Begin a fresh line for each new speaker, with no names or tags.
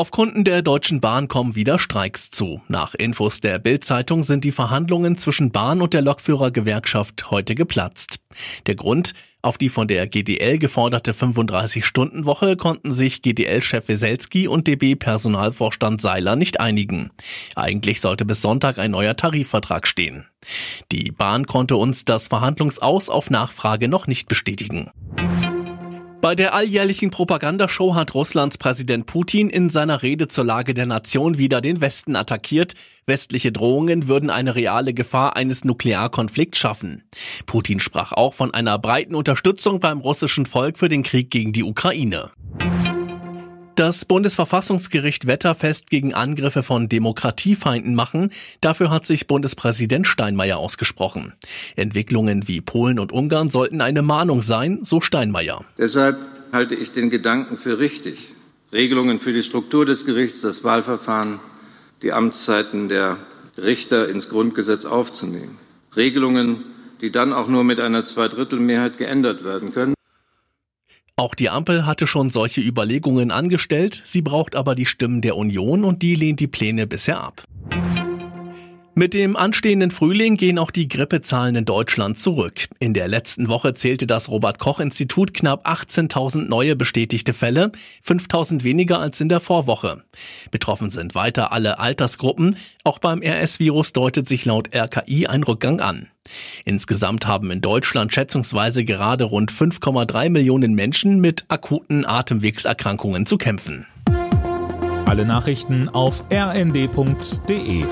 Auf Kunden der Deutschen Bahn kommen wieder Streiks zu. Nach Infos der Bild-Zeitung sind die Verhandlungen zwischen Bahn und der Lokführergewerkschaft heute geplatzt. Der Grund? Auf die von der GDL geforderte 35-Stunden-Woche konnten sich GDL-Chef Weselski und DB-Personalvorstand Seiler nicht einigen. Eigentlich sollte bis Sonntag ein neuer Tarifvertrag stehen. Die Bahn konnte uns das Verhandlungsaus auf Nachfrage noch nicht bestätigen. Bei der alljährlichen Propagandashow hat Russlands Präsident Putin in seiner Rede zur Lage der Nation wieder den Westen attackiert. Westliche Drohungen würden eine reale Gefahr eines Nuklearkonflikts schaffen. Putin sprach auch von einer breiten Unterstützung beim russischen Volk für den Krieg gegen die Ukraine. Das Bundesverfassungsgericht wetterfest gegen Angriffe von Demokratiefeinden machen, dafür hat sich Bundespräsident Steinmeier ausgesprochen. Entwicklungen wie Polen und Ungarn sollten eine Mahnung sein, so Steinmeier.
Deshalb halte ich den Gedanken für richtig, Regelungen für die Struktur des Gerichts, das Wahlverfahren, die Amtszeiten der Richter ins Grundgesetz aufzunehmen. Regelungen, die dann auch nur mit einer Zweidrittelmehrheit geändert werden können.
Auch die Ampel hatte schon solche Überlegungen angestellt, sie braucht aber die Stimmen der Union und die lehnt die Pläne bisher ab. Mit dem anstehenden Frühling gehen auch die Grippezahlen in Deutschland zurück. In der letzten Woche zählte das Robert Koch Institut knapp 18.000 neue bestätigte Fälle, 5.000 weniger als in der Vorwoche. Betroffen sind weiter alle Altersgruppen. Auch beim RS-Virus deutet sich laut RKI ein Rückgang an. Insgesamt haben in Deutschland schätzungsweise gerade rund 5,3 Millionen Menschen mit akuten Atemwegserkrankungen zu kämpfen.
Alle Nachrichten auf rnd.de